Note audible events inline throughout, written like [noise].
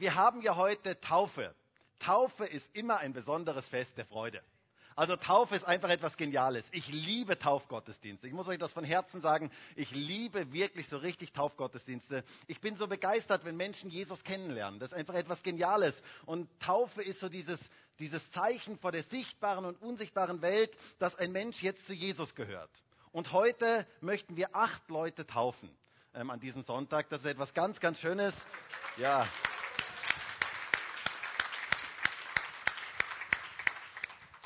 wir haben ja heute Taufe. Taufe ist immer ein besonderes Fest der Freude. Also Taufe ist einfach etwas Geniales. Ich liebe Taufgottesdienste. Ich muss euch das von Herzen sagen. Ich liebe wirklich so richtig Taufgottesdienste. Ich bin so begeistert, wenn Menschen Jesus kennenlernen. Das ist einfach etwas Geniales. Und Taufe ist so dieses, dieses Zeichen vor der sichtbaren und unsichtbaren Welt, dass ein Mensch jetzt zu Jesus gehört. Und heute möchten wir acht Leute taufen ähm, an diesem Sonntag. Das ist etwas ganz, ganz Schönes. Ja.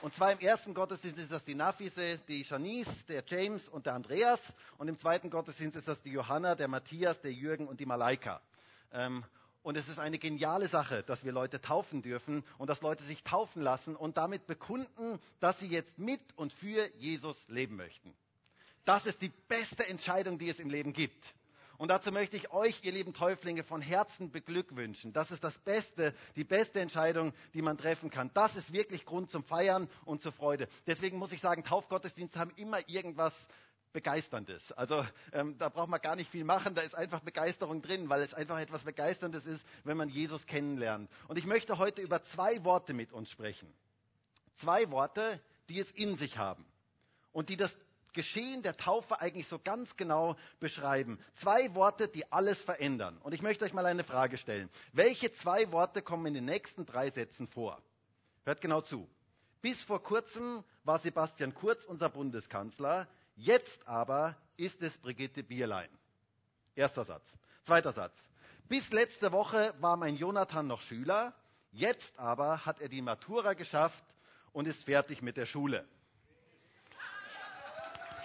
Und zwar im ersten Gottesdienst ist das die Nafise, die Janice, der James und der Andreas. Und im zweiten Gottesdienst ist das die Johanna, der Matthias, der Jürgen und die Malaika. Ähm, und es ist eine geniale Sache, dass wir Leute taufen dürfen und dass Leute sich taufen lassen und damit bekunden, dass sie jetzt mit und für Jesus leben möchten. Das ist die beste Entscheidung, die es im Leben gibt. Und dazu möchte ich euch, ihr lieben Täuflinge, von Herzen beglückwünschen. Das ist das Beste, die beste Entscheidung, die man treffen kann. Das ist wirklich Grund zum Feiern und zur Freude. Deswegen muss ich sagen, Taufgottesdienste haben immer irgendwas Begeisterndes. Also ähm, da braucht man gar nicht viel machen, da ist einfach Begeisterung drin, weil es einfach etwas Begeisterndes ist, wenn man Jesus kennenlernt. Und ich möchte heute über zwei Worte mit uns sprechen. Zwei Worte, die es in sich haben und die das Geschehen der Taufe eigentlich so ganz genau beschreiben. Zwei Worte, die alles verändern. Und ich möchte euch mal eine Frage stellen. Welche zwei Worte kommen in den nächsten drei Sätzen vor? Hört genau zu. Bis vor kurzem war Sebastian Kurz unser Bundeskanzler. Jetzt aber ist es Brigitte Bierlein. Erster Satz. Zweiter Satz. Bis letzte Woche war mein Jonathan noch Schüler. Jetzt aber hat er die Matura geschafft und ist fertig mit der Schule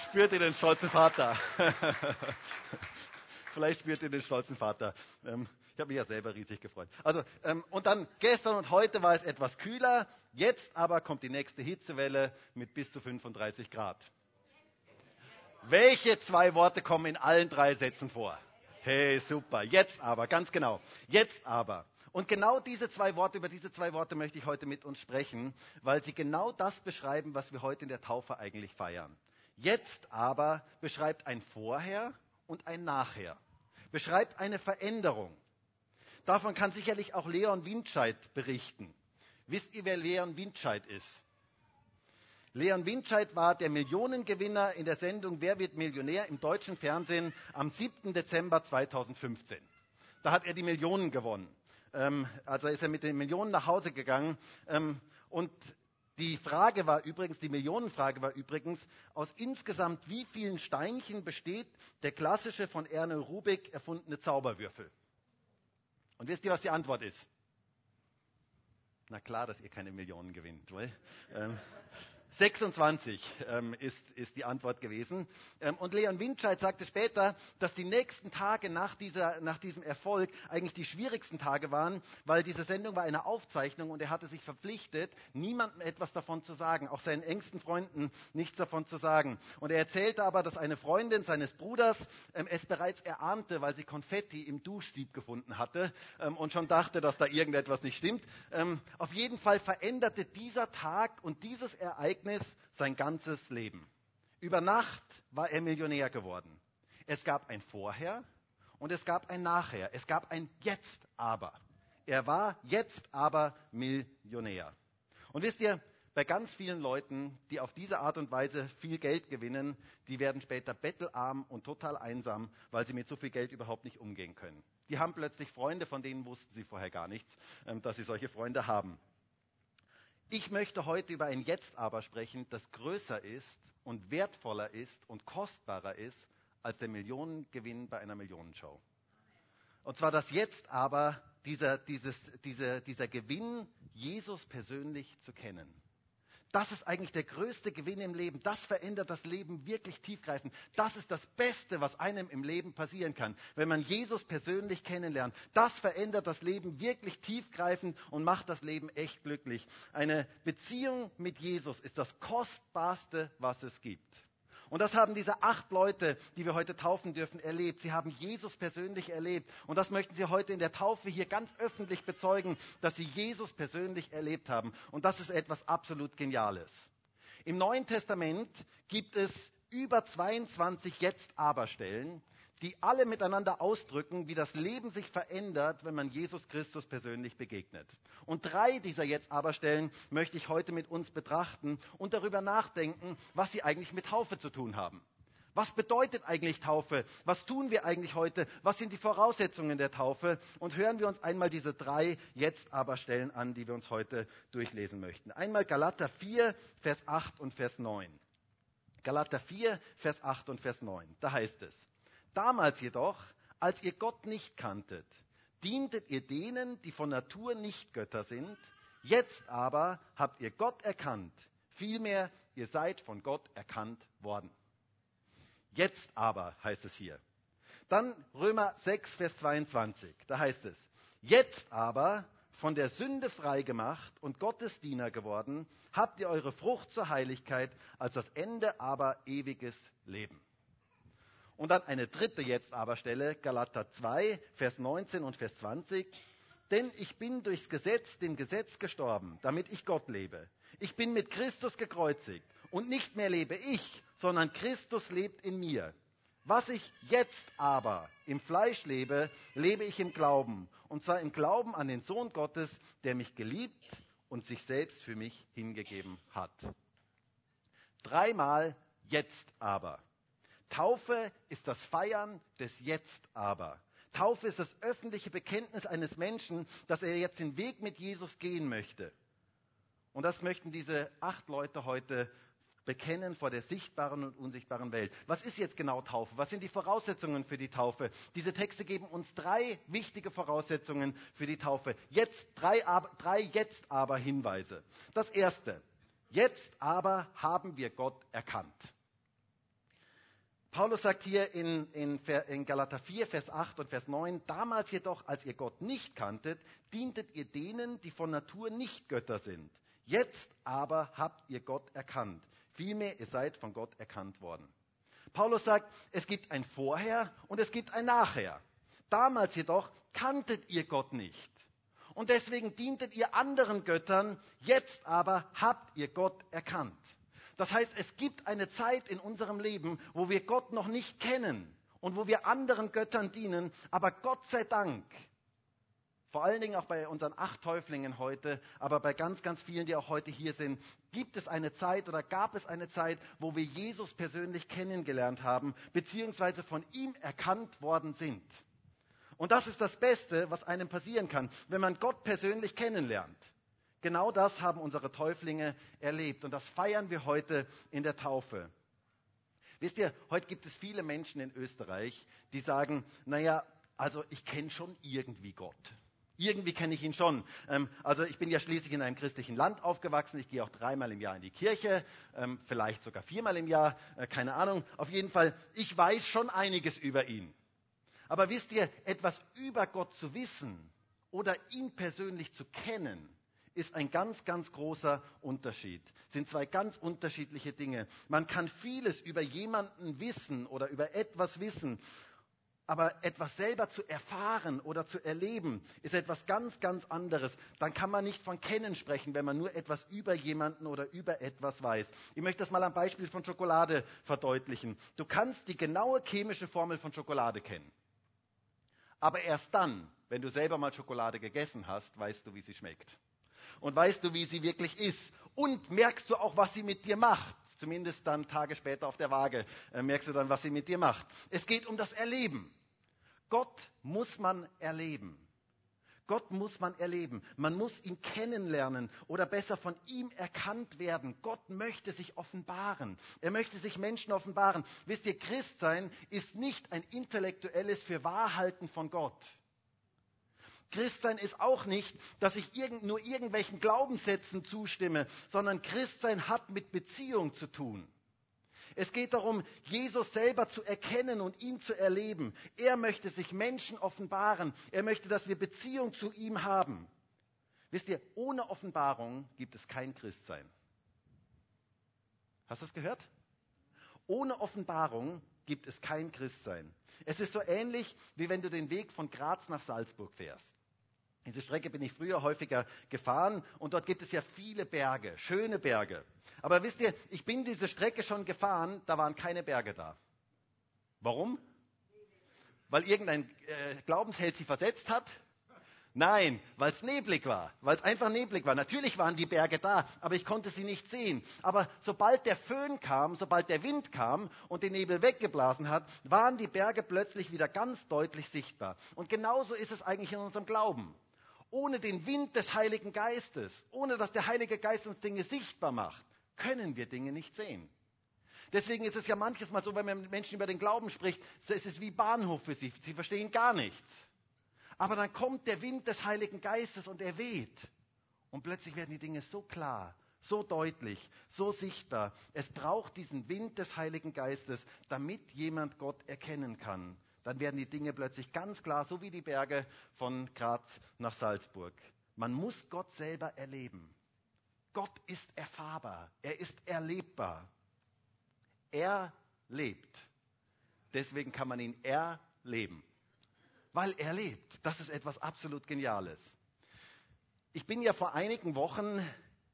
spürt ihr den stolzen Vater. [laughs] Vielleicht spürt ihr den stolzen Vater. Ähm, ich habe mich ja selber riesig gefreut. Also, ähm, und dann gestern und heute war es etwas kühler. Jetzt aber kommt die nächste Hitzewelle mit bis zu 35 Grad. Welche zwei Worte kommen in allen drei Sätzen vor? Hey, super. Jetzt aber, ganz genau. Jetzt aber. Und genau diese zwei Worte, über diese zwei Worte möchte ich heute mit uns sprechen, weil sie genau das beschreiben, was wir heute in der Taufe eigentlich feiern. Jetzt aber beschreibt ein Vorher und ein Nachher, beschreibt eine Veränderung. Davon kann sicherlich auch Leon Windscheid berichten. Wisst ihr, wer Leon Windscheid ist? Leon Windscheid war der Millionengewinner in der Sendung Wer wird Millionär im deutschen Fernsehen am 7. Dezember 2015. Da hat er die Millionen gewonnen. Ähm, also ist er mit den Millionen nach Hause gegangen. Ähm, und die Frage war übrigens, die Millionenfrage war übrigens, aus insgesamt wie vielen Steinchen besteht der klassische von Erne Rubik erfundene Zauberwürfel? Und wisst ihr, was die Antwort ist? Na klar, dass ihr keine Millionen gewinnt. Ähm, 26 ähm, ist, ist, die Antwort gewesen. Ähm, und Leon Windscheid sagte später, dass die nächsten Tage nach, dieser, nach, diesem Erfolg eigentlich die schwierigsten Tage waren, weil diese Sendung war eine Aufzeichnung und er hatte sich verpflichtet, niemandem etwas davon zu sagen, auch seinen engsten Freunden nichts davon zu sagen. Und er erzählte aber, dass eine Freundin seines Bruders ähm, es bereits erahnte, weil sie Konfetti im Duschsieb gefunden hatte ähm, und schon dachte, dass da irgendetwas nicht stimmt. Ähm, auf jeden Fall veränderte dieser Tag und dieses Ereignis Ereignis sein ganzes Leben. Über Nacht war er Millionär geworden. Es gab ein Vorher und es gab ein Nachher. Es gab ein Jetzt aber. Er war jetzt aber Millionär. Und wisst ihr, bei ganz vielen Leuten, die auf diese Art und Weise viel Geld gewinnen, die werden später bettelarm und total einsam, weil sie mit so viel Geld überhaupt nicht umgehen können. Die haben plötzlich Freunde, von denen wussten sie vorher gar nichts, ähm, dass sie solche Freunde haben. Ich möchte heute über ein Jetzt aber sprechen, das größer ist und wertvoller ist und kostbarer ist als der Millionengewinn bei einer Millionenshow. Und zwar das Jetzt aber, dieser, dieses, dieser, dieser Gewinn, Jesus persönlich zu kennen. Das ist eigentlich der größte Gewinn im Leben. Das verändert das Leben wirklich tiefgreifend. Das ist das Beste, was einem im Leben passieren kann, wenn man Jesus persönlich kennenlernt. Das verändert das Leben wirklich tiefgreifend und macht das Leben echt glücklich. Eine Beziehung mit Jesus ist das Kostbarste, was es gibt. Und das haben diese acht Leute, die wir heute taufen dürfen, erlebt. Sie haben Jesus persönlich erlebt. Und das möchten sie heute in der Taufe hier ganz öffentlich bezeugen, dass sie Jesus persönlich erlebt haben. Und das ist etwas absolut Geniales. Im Neuen Testament gibt es über 22 Jetzt-Aber-Stellen, die alle miteinander ausdrücken, wie das Leben sich verändert, wenn man Jesus Christus persönlich begegnet. Und drei dieser jetzt aber Stellen möchte ich heute mit uns betrachten und darüber nachdenken, was sie eigentlich mit Taufe zu tun haben. Was bedeutet eigentlich Taufe? Was tun wir eigentlich heute? Was sind die Voraussetzungen der Taufe? Und hören wir uns einmal diese drei jetzt aber Stellen an, die wir uns heute durchlesen möchten. Einmal Galater 4, Vers 8 und Vers 9. Galater 4, Vers 8 und Vers 9. Da heißt es, Damals jedoch, als ihr Gott nicht kanntet, dientet ihr denen, die von Natur nicht Götter sind. Jetzt aber habt ihr Gott erkannt. Vielmehr, ihr seid von Gott erkannt worden. Jetzt aber heißt es hier. Dann Römer 6, Vers 22. Da heißt es, jetzt aber von der Sünde freigemacht und Gottes Diener geworden, habt ihr eure Frucht zur Heiligkeit, als das Ende aber ewiges Leben. Und dann eine dritte jetzt aber Stelle, Galater 2, Vers 19 und Vers 20. Denn ich bin durchs Gesetz dem Gesetz gestorben, damit ich Gott lebe. Ich bin mit Christus gekreuzigt. Und nicht mehr lebe ich, sondern Christus lebt in mir. Was ich jetzt aber im Fleisch lebe, lebe ich im Glauben. Und zwar im Glauben an den Sohn Gottes, der mich geliebt und sich selbst für mich hingegeben hat. Dreimal jetzt aber. Taufe ist das Feiern des Jetzt aber. Taufe ist das öffentliche Bekenntnis eines Menschen, dass er jetzt den Weg mit Jesus gehen möchte. Und das möchten diese acht Leute heute bekennen vor der sichtbaren und unsichtbaren Welt. Was ist jetzt genau Taufe? Was sind die Voraussetzungen für die Taufe? Diese Texte geben uns drei wichtige Voraussetzungen für die Taufe. Jetzt drei, drei jetzt aber Hinweise. Das erste. Jetzt aber haben wir Gott erkannt. Paulus sagt hier in, in, in, Galater 4, Vers 8 und Vers 9, damals jedoch, als ihr Gott nicht kanntet, dientet ihr denen, die von Natur nicht Götter sind. Jetzt aber habt ihr Gott erkannt. Vielmehr, ihr seid von Gott erkannt worden. Paulus sagt, es gibt ein Vorher und es gibt ein Nachher. Damals jedoch kanntet ihr Gott nicht. Und deswegen dientet ihr anderen Göttern. Jetzt aber habt ihr Gott erkannt. Das heißt, es gibt eine Zeit in unserem Leben, wo wir Gott noch nicht kennen und wo wir anderen Göttern dienen, aber Gott sei Dank, vor allen Dingen auch bei unseren acht Täuflingen heute, aber bei ganz, ganz vielen, die auch heute hier sind, gibt es eine Zeit oder gab es eine Zeit, wo wir Jesus persönlich kennengelernt haben, beziehungsweise von ihm erkannt worden sind. Und das ist das Beste, was einem passieren kann, wenn man Gott persönlich kennenlernt. Genau das haben unsere Täuflinge erlebt und das feiern wir heute in der Taufe. Wisst ihr, heute gibt es viele Menschen in Österreich, die sagen, naja, also ich kenne schon irgendwie Gott. Irgendwie kenne ich ihn schon. Ähm, also ich bin ja schließlich in einem christlichen Land aufgewachsen. Ich gehe auch dreimal im Jahr in die Kirche, ähm, vielleicht sogar viermal im Jahr, äh, keine Ahnung. Auf jeden Fall, ich weiß schon einiges über ihn. Aber wisst ihr, etwas über Gott zu wissen oder ihn persönlich zu kennen, ist ein ganz, ganz großer Unterschied. Sind zwei ganz unterschiedliche Dinge. Man kann vieles über jemanden wissen oder über etwas wissen, aber etwas selber zu erfahren oder zu erleben, ist etwas ganz, ganz anderes. Dann kann man nicht von Kennen sprechen, wenn man nur etwas über jemanden oder über etwas weiß. Ich möchte das mal am Beispiel von Schokolade verdeutlichen. Du kannst die genaue chemische Formel von Schokolade kennen. Aber erst dann, wenn du selber mal Schokolade gegessen hast, weißt du, wie sie schmeckt und weißt du, wie sie wirklich ist. Und merkst du auch, was sie mit dir macht. Zumindest dann Tage später auf der Waage äh, merkst du dann, was sie mit dir macht. Es geht um das Erleben. Gott muss man erleben. Gott muss man erleben. Man muss ihn kennenlernen oder besser von ihm erkannt werden. Gott möchte sich offenbaren. Er möchte sich Menschen offenbaren. Wisst ihr, Christsein ist nicht ein intellektuelles Fürwahrhalten von Gott. Christsein ist auch nicht, dass ich irgend, nur irgendwelchen Glaubenssätzen zustimme, sondern Christsein hat mit Beziehung zu tun. Es geht darum, Jesus selber zu erkennen und ihn zu erleben. Er möchte sich Menschen offenbaren. Er möchte, dass wir Beziehung zu ihm haben. Wisst ihr, ohne Offenbarung gibt es kein Christsein. Hast du das gehört? Ohne Offenbarung gibt es kein Christsein. Es ist so ähnlich, wie wenn du den Weg von Graz nach Salzburg fährst. Diese Strecke bin ich früher häufiger gefahren und dort gibt es ja viele Berge, schöne Berge. Aber wisst ihr, ich bin diese Strecke schon gefahren, da waren keine Berge da. Warum? Weil irgendein äh, Glaubensheld sie versetzt hat? Nein, weil es neblig war, weil es einfach neblig war. Natürlich waren die Berge da, aber ich konnte sie nicht sehen. Aber sobald der Föhn kam, sobald der Wind kam und den Nebel weggeblasen hat, waren die Berge plötzlich wieder ganz deutlich sichtbar. Und genauso ist es eigentlich in unserem Glauben. Ohne den Wind des Heiligen Geistes, ohne dass der Heilige Geist uns Dinge sichtbar macht, können wir Dinge nicht sehen. Deswegen ist es ja manches Mal so, wenn man mit Menschen über den Glauben spricht, es ist wie Bahnhof für sie. Sie verstehen gar nichts. Aber dann kommt der Wind des Heiligen Geistes und er weht. Und plötzlich werden die Dinge so klar, so deutlich, so sichtbar. Es braucht diesen Wind des Heiligen Geistes, damit jemand Gott erkennen kann. Dann werden die Dinge plötzlich ganz klar, so wie die Berge von Graz nach Salzburg. Man muss Gott selber erleben. Gott ist erfahrbar, er ist erlebbar. Er lebt. Deswegen kann man ihn erleben weil er lebt. Das ist etwas absolut Geniales. Ich bin ja vor einigen Wochen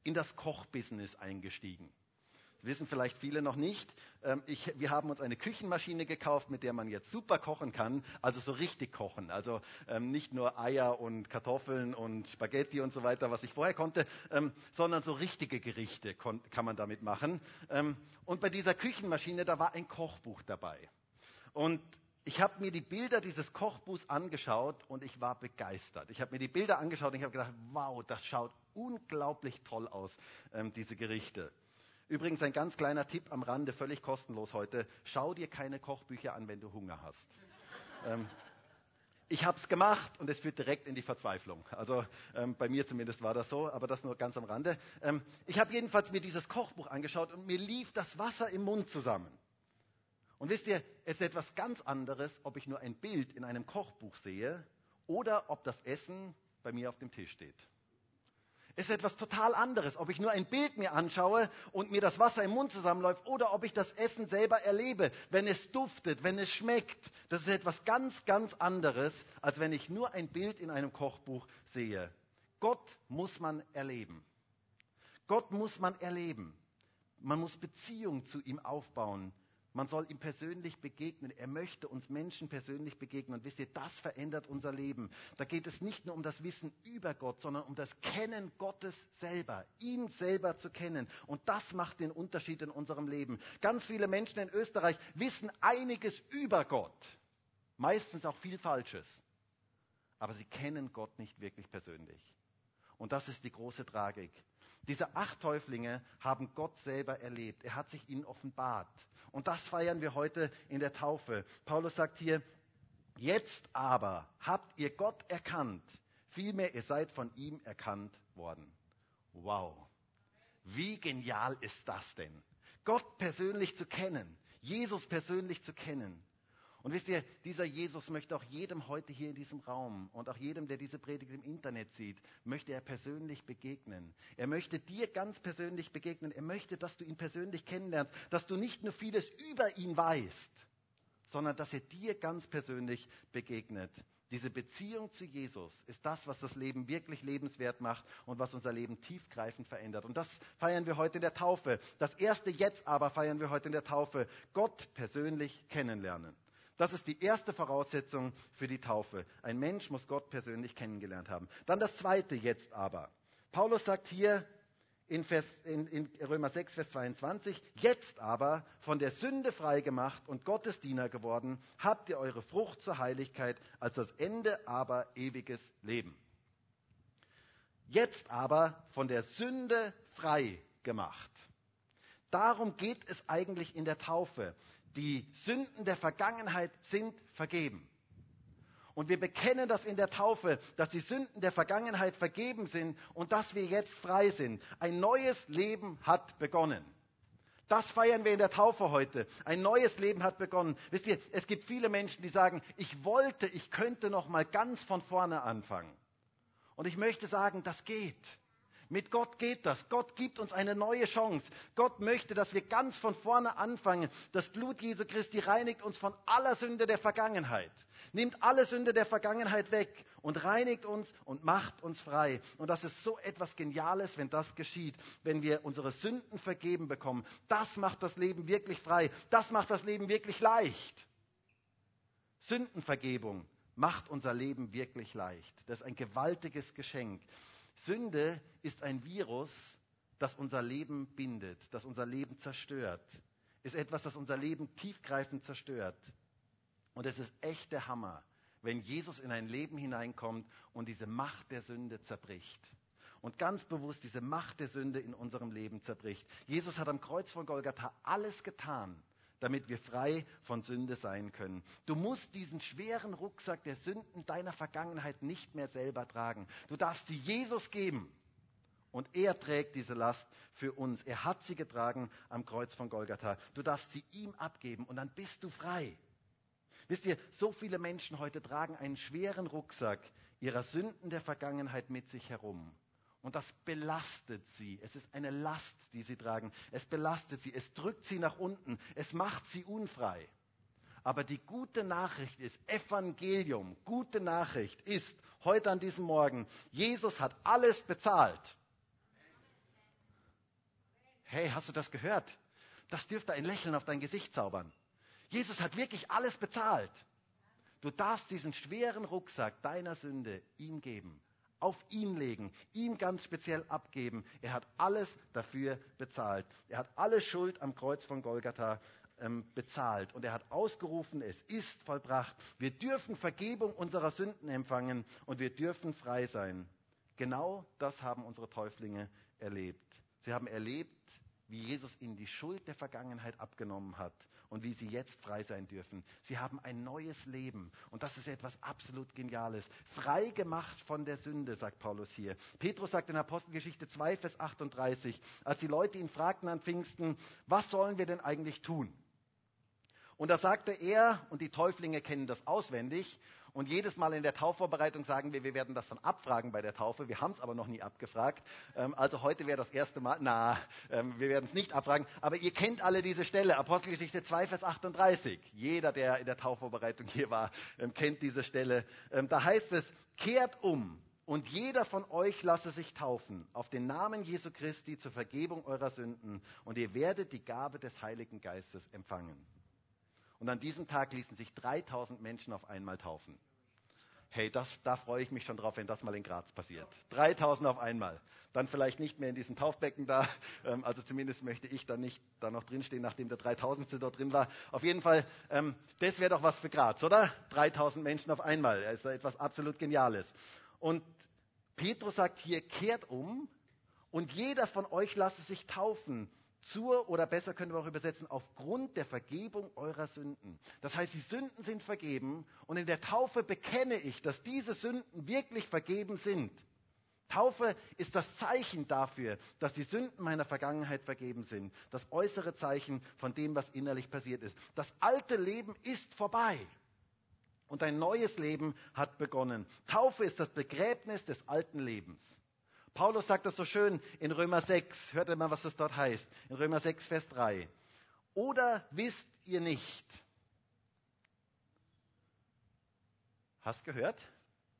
in das Kochbusiness eingestiegen. Wissen vielleicht viele noch nicht. Ähm, ich, wir haben uns eine Küchenmaschine gekauft, mit der man jetzt super kochen kann, also so richtig kochen. Also ähm, nicht nur Eier und Kartoffeln und Spaghetti und so weiter, was ich vorher konnte, ähm, sondern so richtige Gerichte kann man damit machen. Und bei dieser Küchenmaschine, da war ein Kochbuch dabei. Und ich habe mir die Bilder dieses Kochbuchs angeschaut und ich war begeistert. Ich habe mir die Bilder angeschaut und ich habe gedacht, wow, das schaut unglaublich toll aus, diese Gerichte. Übrigens ein ganz kleiner Tipp am Rande, völlig kostenlos heute. Schau dir keine Kochbücher an, wenn du Hunger hast. ähm, ich habe es gemacht und es führt direkt in die Verzweiflung. Also ähm, bei mir zumindest war das so, aber das nur ganz am Rande. Ähm, ich habe jedenfalls mir dieses Kochbuch angeschaut und mir lief das Wasser im Mund zusammen. Und wisst ihr, es ist etwas ganz anderes, ob ich nur ein Bild in einem Kochbuch sehe oder ob das Essen bei mir auf dem Tisch steht. Ist etwas total anderes, ob ich nur ein Bild mir anschaue und mir das Wasser im Mund zusammenläuft oder ob ich das Essen selber erlebe, wenn es duftet, wenn es schmeckt. Das ist etwas ganz, ganz anderes, als wenn ich nur ein Bild in einem Kochbuch sehe. Gott muss man erleben. Gott muss man erleben. Man muss Beziehung zu ihm aufbauen. Man soll ihm persönlich begegnen. Er möchte uns Menschen persönlich begegnen. Und wisst ihr, das verändert unser Leben. Da geht es nicht nur um das Wissen über Gott, sondern um das Kennen Gottes selber, ihn selber zu kennen. Und das macht den Unterschied in unserem Leben. Ganz viele Menschen in Österreich wissen einiges über Gott. Meistens auch viel Falsches. Aber sie kennen Gott nicht wirklich persönlich. Und das ist die große Tragik. Diese acht Täuflinge haben Gott selber erlebt. Er hat sich ihnen offenbart. Und das feiern wir heute in der Taufe. Paulus sagt hier, jetzt aber habt ihr Gott erkannt, vielmehr ihr seid von ihm erkannt worden. Wow. Wie genial ist das denn? Gott persönlich zu kennen, Jesus persönlich zu kennen. Und wisst ihr, dieser Jesus möchte auch jedem heute hier in diesem Raum und auch jedem, der diese Predigt im Internet sieht, möchte er persönlich begegnen. Er möchte dir ganz persönlich begegnen. Er möchte, dass du ihn persönlich kennenlernst, dass du nicht nur vieles über ihn weißt, sondern dass er dir ganz persönlich begegnet. Diese Beziehung zu Jesus ist das, was das Leben wirklich lebenswert macht und was unser Leben tiefgreifend verändert. Und das feiern wir heute in der Taufe. Das erste Jetzt aber feiern wir heute in der Taufe. Gott persönlich kennenlernen. Das ist die erste Voraussetzung für die Taufe. Ein Mensch muss Gott persönlich kennengelernt haben. Dann das zweite jetzt aber. Paulus sagt hier in, Vers, in, in Römer 6, Vers 22, jetzt aber von der Sünde frei gemacht und Gottes Diener geworden, habt ihr eure Frucht zur Heiligkeit, als das Ende aber ewiges Leben. Jetzt aber von der Sünde frei gemacht. Darum geht es eigentlich in der Taufe. Die Sünden der Vergangenheit sind vergeben. Und wir bekennen das in der Taufe, dass die Sünden der Vergangenheit vergeben sind und dass wir jetzt frei sind. Ein neues Leben hat begonnen. Das feiern wir in der Taufe heute. Ein neues Leben hat begonnen. Wisst ihr, es gibt viele Menschen, die sagen, ich wollte, ich könnte noch mal ganz von vorne anfangen. Und ich möchte sagen, das geht. Mit Gott geht das. Gott gibt uns eine neue Chance. Gott möchte, dass wir ganz von vorne anfangen. Das Blut Jesu Christi reinigt uns von aller Sünde der Vergangenheit. Nimmt alle Sünde der Vergangenheit weg und reinigt uns und macht uns frei. Und das ist so etwas Geniales, wenn das geschieht, wenn wir unsere Sünden vergeben bekommen. Das macht das Leben wirklich frei. Das macht das Leben wirklich leicht. Sündenvergebung macht unser Leben wirklich leicht. Das ist ein gewaltiges Geschenk. Sünde ist ein Virus, das unser Leben bindet, das unser Leben zerstört. Ist etwas, das unser Leben tiefgreifend zerstört. Und es ist echt der Hammer, wenn Jesus in ein Leben hineinkommt und diese Macht der Sünde zerbricht. Und ganz bewusst diese Macht der Sünde in unserem Leben zerbricht. Jesus hat am Kreuz von Golgatha alles getan, damit wir frei von Sünde sein können. Du musst diesen schweren Rucksack der Sünden deiner Vergangenheit nicht mehr selber tragen. Du darfst sie Jesus geben. Und er trägt diese Last für uns. Er hat sie getragen am Kreuz von Golgatha. Du darfst sie ihm abgeben und dann bist du frei. Wisst ihr, so viele Menschen heute tragen einen schweren Rucksack ihrer Sünden der Vergangenheit mit sich herum. Und das belastet sie. Es ist eine Last, die sie tragen. Es belastet sie. Es drückt sie nach unten. Es macht sie unfrei. Aber die gute Nachricht ist, Evangelium, gute Nachricht ist, heute an diesem Morgen, Jesus hat alles bezahlt. Hey, hast du das gehört? Das dürfte ein Lächeln auf dein Gesicht zaubern. Jesus hat wirklich alles bezahlt. Du darfst diesen schweren Rucksack deiner Sünde ihm geben, auf ihn legen, ihm ganz speziell abgeben. Er hat alles dafür bezahlt. Er hat alle Schuld am Kreuz von Golgatha ähm, bezahlt und er hat ausgerufen, es ist vollbracht. Wir dürfen Vergebung unserer Sünden empfangen und wir dürfen frei sein. Genau das haben unsere Täuflinge erlebt. Sie haben erlebt, wie Jesus ihnen die Schuld der Vergangenheit abgenommen hat und wie sie jetzt frei sein dürfen. Sie haben ein neues Leben und das ist etwas absolut Geniales. Frei gemacht von der Sünde, sagt Paulus hier. Petrus sagt in Apostelgeschichte 2, Vers 38, als die Leute ihn fragten an Pfingsten, was sollen wir denn eigentlich tun? Und da sagte er, und die Täuflinge kennen das auswendig, und jedes Mal in der Taufvorbereitung sagen wir, wir werden das dann abfragen bei der Taufe. Wir haben es aber noch nie abgefragt. Ähm, also heute wäre das erste Mal, na, ähm, wir werden es nicht abfragen. Aber ihr kennt alle diese Stelle, Apostelgeschichte 2, Vers 38. Jeder, der in der Taufvorbereitung hier war, ähm, kennt diese Stelle. da heißt es, kehrt um und jeder von euch lasse sich taufen auf den Namen Jesu Christi zur Vergebung eurer Sünden und ihr werdet die Gabe des Heiligen Geistes empfangen. Und an diesem Tag ließen sich 3000 Menschen auf einmal taufen. Hey, das, da freue ich mich schon drauf, wenn das mal in Graz passiert. 3000 auf einmal. Dann vielleicht nicht mehr in diesem Taufbecken da. [laughs] Ähm, also zumindest möchte ich da nicht da noch drinstehen, nachdem der 3000. dort drin war. Auf jeden Fall, ähm, das wäre doch was für Graz, oder? 3000 Menschen auf einmal. Das ist da etwas absolut Geniales. Und Petrus sagt hier, kehrt um und jeder von euch lasse sich taufen zur, oder besser können wir auch übersetzen, aufgrund der Vergebung eurer Sünden. Das heißt, die Sünden sind vergeben und in der Taufe bekenne ich, dass diese Sünden wirklich vergeben sind. Taufe ist das Zeichen dafür, dass die Sünden meiner Vergangenheit vergeben sind. Das äußere Zeichen von dem, was innerlich passiert ist. Das alte Leben ist vorbei. Und ein neues Leben hat begonnen. Taufe ist das Begräbnis des alten Lebens. Paulus sagt das so schön in Römer 6. Hört ihr mal, was das dort heißt. In Römer 6, Vers 3. Oder wisst ihr nicht? Hast gehört?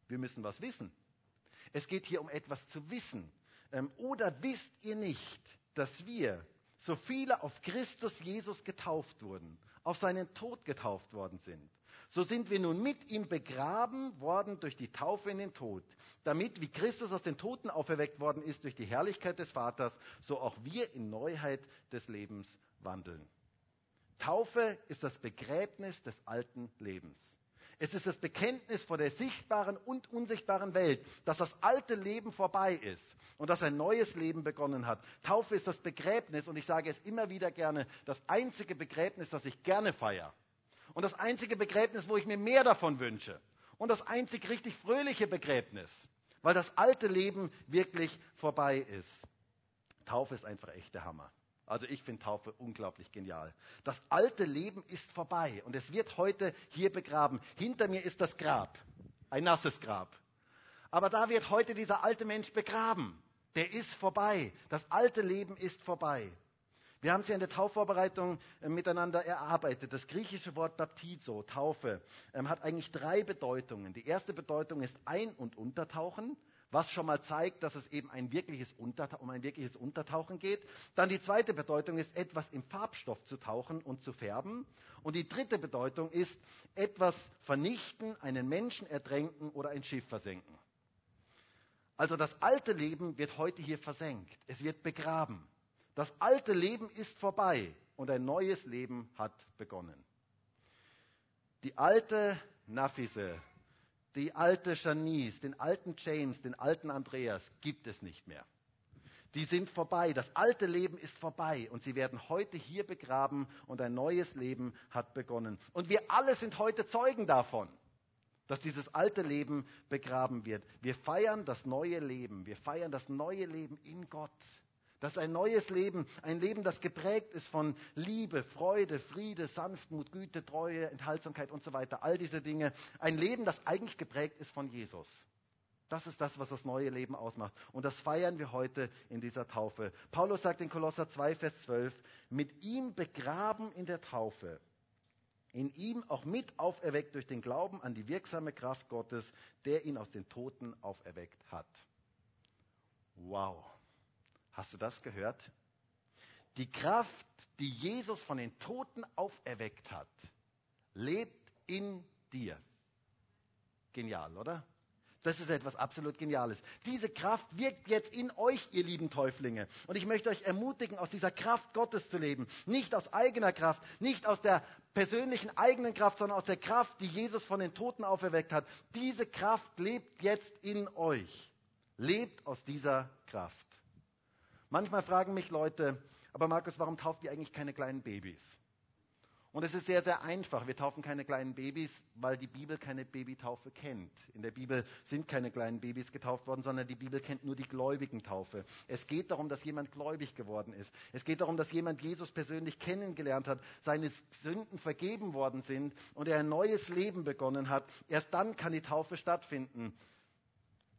Wir müssen was wissen. Es geht hier um etwas zu wissen. Ähm, oder wisst ihr nicht, dass wir, so viele auf Christus Jesus getauft wurden, auf seinen Tod getauft worden sind, so sind wir nun mit ihm begraben worden durch die Taufe in den Tod, damit, wie Christus aus den Toten auferweckt worden ist durch die Herrlichkeit des Vaters, so auch wir in Neuheit des Lebens wandeln. Taufe ist das Begräbnis des alten Lebens. Es ist das Bekenntnis vor der sichtbaren und unsichtbaren Welt, dass das alte Leben vorbei ist und dass ein neues Leben begonnen hat. Taufe ist das Begräbnis und ich sage es immer wieder gerne, das einzige Begräbnis, das ich gerne feiere. Und das einzige Begräbnis, wo ich mir mehr davon wünsche. Und das einzig richtig fröhliche Begräbnis, weil das alte Leben wirklich vorbei ist. Taufe ist einfach echt der Hammer. Also ich finde Taufe unglaublich genial. Das alte Leben ist vorbei und es wird heute hier begraben. Hinter mir ist das Grab, ein nasses Grab. Aber da wird heute dieser alte Mensch begraben. Der ist vorbei. Das alte Leben ist vorbei. Wir haben ja in der Taufvorbereitung äh, miteinander erarbeitet. Das griechische Wort Baptizo, Taufe, ähm, hat eigentlich drei Bedeutungen. Die erste Bedeutung ist Ein- und Untertauchen. was schon mal zeigt, dass es eben ein wirkliches um ein wirkliches Untertauchen geht. Dann die zweite Bedeutung ist, etwas im Farbstoff zu tauchen und zu färben. Und die dritte Bedeutung ist, etwas vernichten, einen Menschen ertränken oder ein Schiff versenken. Also das alte Leben wird heute hier versenkt. Es wird begraben. Das alte Leben ist vorbei und ein neues Leben hat begonnen. Die alte Nafise, die alte Janice, den alten James, den alten Andreas gibt es nicht mehr. Die sind vorbei. Das alte Leben ist vorbei und sie werden heute hier begraben und ein neues Leben hat begonnen. Und wir alle sind heute Zeugen davon, dass dieses alte Leben begraben wird. Wir feiern das neue Leben. Wir feiern das neue Leben in Gott. Das ist ein neues Leben, ein Leben, das geprägt ist von Liebe, Freude, Friede, Sanftmut, Güte, Treue, Enthaltsamkeit und so weiter. All diese Dinge. Ein Leben, das eigentlich geprägt ist von Jesus. Das ist das, was das neue Leben ausmacht. Und das feiern wir heute in dieser Taufe. Paulus sagt in Kolosser 2, Vers 12, mit ihm begraben in der Taufe, in ihm auch mit auferweckt durch den Glauben an die wirksame Kraft Gottes, der ihn aus den Toten auferweckt hat. Wow. Hast du das gehört? Die Kraft, die Jesus von den Toten auferweckt hat, lebt in dir. Genial, oder? Das ist etwas absolut Geniales. Diese Kraft wirkt jetzt in euch, ihr lieben Täuflinge. Und ich möchte euch ermutigen, aus dieser Kraft Gottes zu leben. Nicht aus eigener Kraft, nicht aus der persönlichen eigenen Kraft, sondern aus der Kraft, die Jesus von den Toten auferweckt hat. Diese Kraft lebt jetzt in euch. Lebt aus dieser Kraft. Manchmal fragen mich Leute, aber Markus, warum tauft ihr eigentlich keine kleinen Babys? Und es ist sehr, sehr einfach. Wir taufen keine kleinen Babys, weil die Bibel keine Babytaufe kennt. In der Bibel sind keine kleinen Babys getauft worden, sondern die Bibel kennt nur die gläubigen Taufe. Es geht darum, dass jemand gläubig geworden ist. Es geht darum, dass jemand Jesus persönlich kennengelernt hat, seine Sünden vergeben worden sind und er ein neues Leben begonnen hat. Erst dann kann die Taufe stattfinden.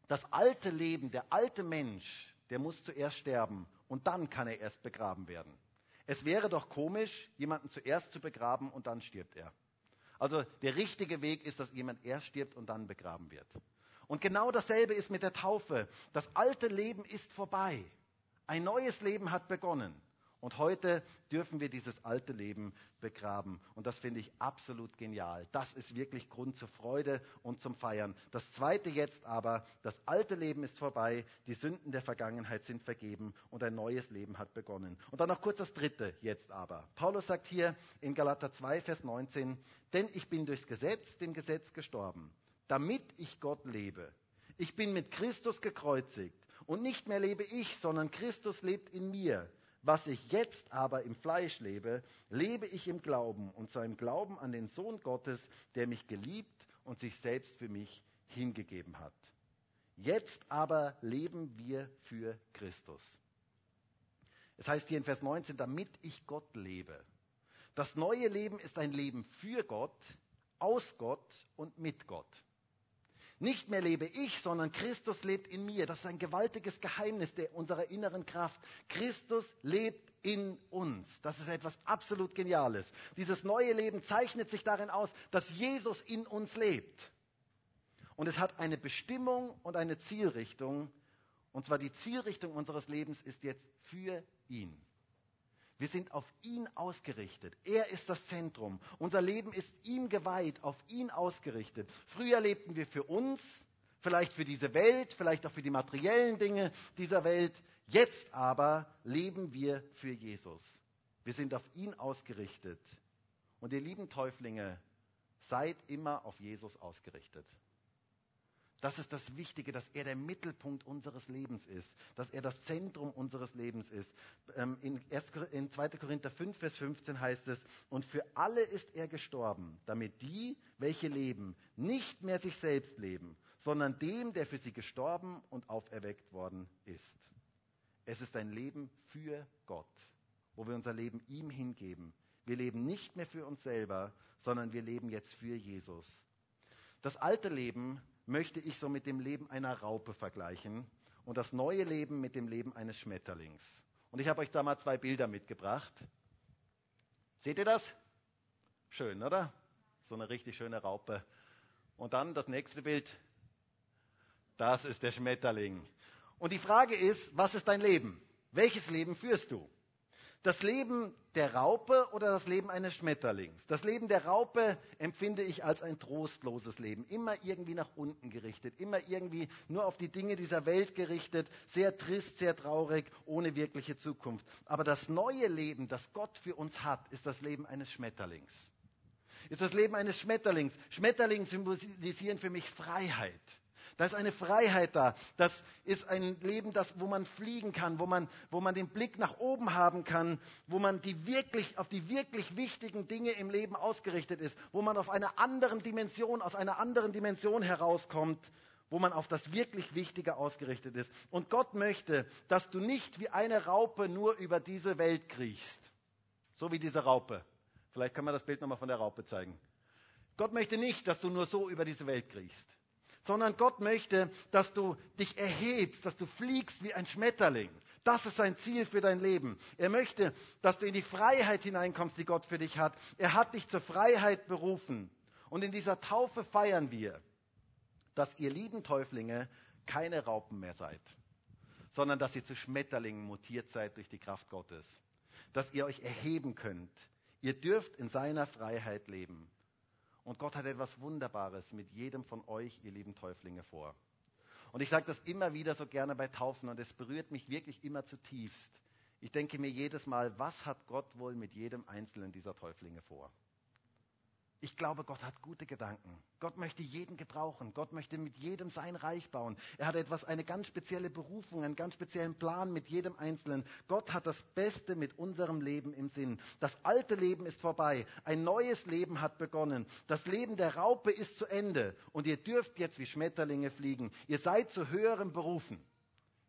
Das alte Leben, der alte Mensch, der muss zuerst sterben und dann kann er erst begraben werden. Es wäre doch komisch, jemanden zuerst zu begraben und dann stirbt er. Also der richtige Weg ist, dass jemand erst stirbt und dann begraben wird. Und genau dasselbe ist mit der Taufe. Das alte Leben ist vorbei. Ein neues Leben hat begonnen. Und heute dürfen wir dieses alte Leben begraben. Und das finde ich absolut genial. Das ist wirklich Grund zur Freude und zum Feiern. Das Zweite jetzt aber, das alte Leben ist vorbei, die Sünden der Vergangenheit sind vergeben und ein neues Leben hat begonnen. Und dann noch kurz das Dritte jetzt aber. Paulus sagt hier in Galater 2, Vers 19, denn ich bin durchs Gesetz, dem Gesetz gestorben, damit ich Gott lebe. Ich bin mit Christus gekreuzigt. Und nicht mehr lebe ich, sondern Christus lebt in mir. Was ich jetzt aber im Fleisch lebe, lebe ich im Glauben und zwar im Glauben an den Sohn Gottes, der mich geliebt und sich selbst für mich hingegeben hat. Jetzt aber leben wir für Christus. Es heißt hier in Vers 19, damit ich Gott lebe. Das neue Leben ist ein Leben für Gott, aus Gott und mit Gott. Nicht mehr lebe ich, sondern Christus lebt in mir. Das ist ein gewaltiges Geheimnis der, unserer inneren Kraft. Christus lebt in uns. Das ist etwas absolut Geniales. Dieses neue Leben zeichnet sich darin aus, dass Jesus in uns lebt. Und es hat eine Bestimmung und eine Zielrichtung. Und zwar die Zielrichtung unseres Lebens ist jetzt für ihn. Wir sind auf ihn ausgerichtet. Er ist das Zentrum. Unser Leben ist ihm geweiht, auf ihn ausgerichtet. Früher lebten wir für uns, vielleicht für diese Welt, vielleicht auch für die materiellen Dinge dieser Welt. Jetzt aber leben wir für Jesus. Wir sind auf ihn ausgerichtet. Und ihr lieben Täuflinge, seid immer auf Jesus ausgerichtet. Das ist das Wichtige, dass er der Mittelpunkt unseres Lebens ist, dass er das Zentrum unseres Lebens ist. Ähm, in, 2. Korinther 5, Vers 15 heißt es, und für alle ist er gestorben, damit die, welche leben, nicht mehr sich selbst leben, sondern dem, der für sie gestorben und auferweckt worden ist. Es ist ein Leben für Gott, wo wir unser Leben ihm hingeben. Wir leben nicht mehr für uns selber, sondern wir leben jetzt für Jesus. Das alte Leben möchte ich so mit dem Leben einer Raupe vergleichen und das neue Leben mit dem Leben eines Schmetterlings. Und ich habe euch da mal zwei Bilder mitgebracht. Seht ihr das? Schön, oder? So eine richtig schöne Raupe. Und dann das nächste Bild. Das ist der Schmetterling. Und die Frage ist, was ist dein Leben? Welches Leben führst du? Das Leben der Raupe oder das Leben eines Schmetterlings? Das Leben der Raupe empfinde ich als ein trostloses Leben, immer irgendwie nach unten gerichtet, immer irgendwie nur auf die Dinge dieser Welt gerichtet, sehr trist, sehr traurig, ohne wirkliche Zukunft. Aber das neue Leben, das Gott für uns hat, ist das Leben eines Schmetterlings. Ist das Leben eines Schmetterlings. Schmetterlinge symbolisieren für mich Freiheit. Da ist eine Freiheit da. Das ist ein Leben, das, wo man fliegen kann, wo man, wo man den Blick nach oben haben kann, wo man die wirklich, auf die wirklich wichtigen Dinge im Leben ausgerichtet ist, wo man auf einer anderen Dimension, aus einer anderen Dimension herauskommt, wo man auf das wirklich Wichtige ausgerichtet ist. Und Gott möchte, dass du nicht wie eine Raupe nur über diese Welt kriechst. So wie diese Raupe. Vielleicht können wir das Bild nochmal von der Raupe zeigen. Gott möchte nicht, dass du nur so über diese Welt kriechst sondern Gott möchte, dass du dich erhebst, dass du fliegst wie ein Schmetterling. Das ist sein Ziel für dein Leben. Er möchte, dass du in die Freiheit hineinkommst, die Gott für dich hat. Er hat dich zur Freiheit berufen. Und in dieser Taufe feiern wir, dass ihr lieben Täuflinge keine Raupen mehr seid, sondern dass ihr zu Schmetterlingen mutiert seid durch die Kraft Gottes. Dass ihr euch erheben könnt. Ihr dürft in seiner Freiheit leben. Und Gott hat etwas Wunderbares mit jedem von euch, ihr lieben Täuflinge, vor. Und ich sage das immer wieder so gerne bei Taufen und es berührt mich wirklich immer zutiefst. Ich denke mir jedes Mal, was hat Gott wohl mit jedem einzelnen dieser Täuflinge vor? Ich glaube, Gott hat gute Gedanken. Gott möchte jeden gebrauchen. Gott möchte mit jedem sein Reich bauen. Er hat etwas, eine ganz spezielle Berufung, einen ganz speziellen Plan mit jedem Einzelnen. Gott hat das Beste mit unserem Leben im Sinn. Das alte Leben ist vorbei. Ein neues Leben hat begonnen. Das Leben der Raupe ist zu Ende. Und ihr dürft jetzt wie Schmetterlinge fliegen. Ihr seid zu höherem berufen.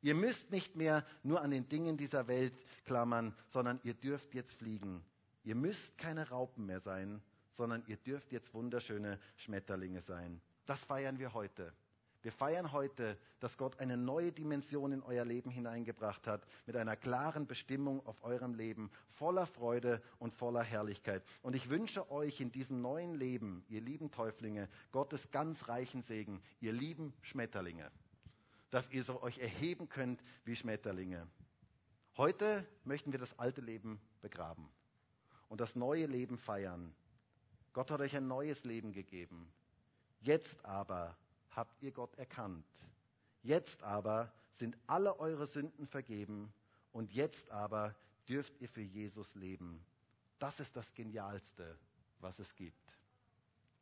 Ihr müsst nicht mehr nur an den Dingen dieser Welt klammern, sondern ihr dürft jetzt fliegen. Ihr müsst keine Raupen mehr sein, sondern ihr dürft jetzt wunderschöne Schmetterlinge sein. Das feiern wir heute. Wir feiern heute, dass Gott eine neue Dimension in euer Leben hineingebracht hat, mit einer klaren Bestimmung auf eurem Leben, voller Freude und voller Herrlichkeit. Und ich wünsche euch in diesem neuen Leben, ihr lieben Täuflinge, Gottes ganz reichen Segen, ihr lieben Schmetterlinge, dass ihr so euch erheben könnt wie Schmetterlinge. Heute möchten wir das alte Leben begraben und das neue Leben feiern. Gott hat euch ein neues Leben gegeben. Jetzt aber habt ihr Gott erkannt. Jetzt aber sind alle eure Sünden vergeben und jetzt aber dürft ihr für Jesus leben. Das ist das Genialste, was es gibt.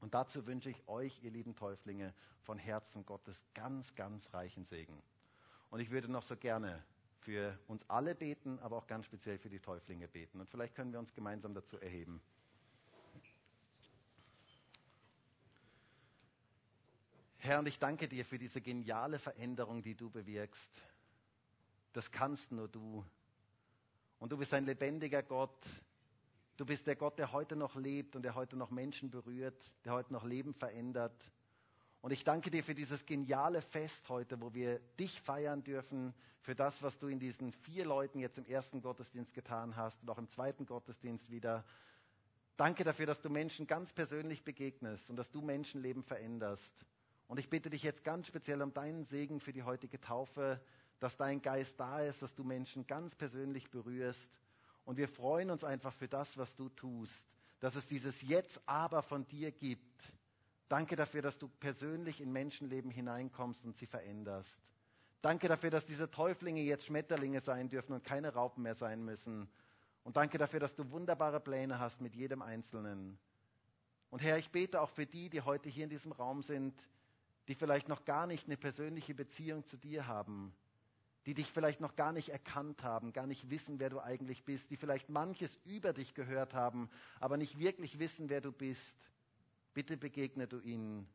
Und dazu wünsche ich euch, ihr lieben Täuflinge, von Herzen Gottes ganz, ganz reichen Segen. Und ich würde noch so gerne für uns alle beten, aber auch ganz speziell für die Täuflinge beten. Und vielleicht können wir uns gemeinsam dazu erheben. Herr, und ich danke dir für diese geniale Veränderung, die du bewirkst. Das kannst nur du. Und du bist ein lebendiger Gott. Du bist der Gott, der heute noch lebt und der heute noch Menschen berührt, der heute noch Leben verändert. Und ich danke dir für dieses geniale Fest heute, wo wir dich feiern dürfen, für das, was du in diesen vier Leuten jetzt im ersten Gottesdienst getan hast und auch im zweiten Gottesdienst wieder. Danke dafür, dass du Menschen ganz persönlich begegnest und dass du Menschenleben veränderst. Und ich bitte dich jetzt ganz speziell um deinen Segen für die heutige Taufe, dass dein Geist da ist, dass du Menschen ganz persönlich berührst. Und wir freuen uns einfach für das, was du tust, dass es dieses Jetzt aber von dir gibt. Danke dafür, dass du persönlich in Menschenleben hineinkommst und sie veränderst. Danke dafür, dass diese Täuflinge jetzt Schmetterlinge sein dürfen und keine Raupen mehr sein müssen. Und danke dafür, dass du wunderbare Pläne hast mit jedem Einzelnen. Und Herr, ich bete auch für die, die heute hier in diesem Raum sind, die vielleicht noch gar nicht eine persönliche Beziehung zu dir haben, die dich vielleicht noch gar nicht erkannt haben, gar nicht wissen, wer du eigentlich bist, die vielleicht manches über dich gehört haben, aber nicht wirklich wissen, wer du bist. Bitte begegne du ihnen.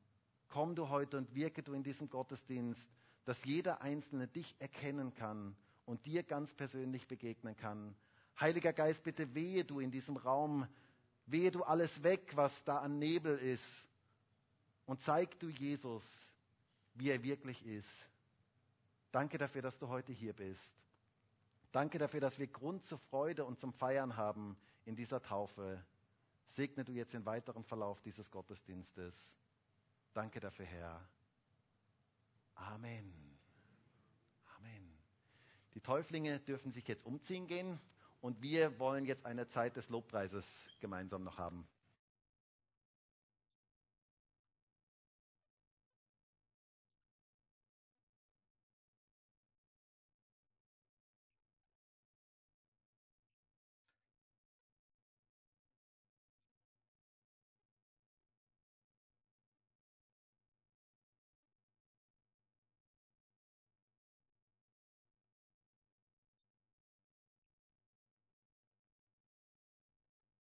Komm du heute und wirke du in diesem Gottesdienst, dass jeder Einzelne dich erkennen kann und dir ganz persönlich begegnen kann. Heiliger Geist, bitte wehe du in diesem Raum, wehe du alles weg, was da an Nebel ist und zeig du Jesus, wie er wirklich ist. Danke dafür, dass du heute hier bist. Danke dafür, dass wir Grund zur Freude und zum Feiern haben in dieser Taufe. Segne du jetzt den weiteren Verlauf dieses Gottesdienstes. Danke dafür, Herr. Amen. Amen. Die Täuflinge dürfen sich jetzt umziehen gehen und wir wollen jetzt eine Zeit des Lobpreises gemeinsam noch haben.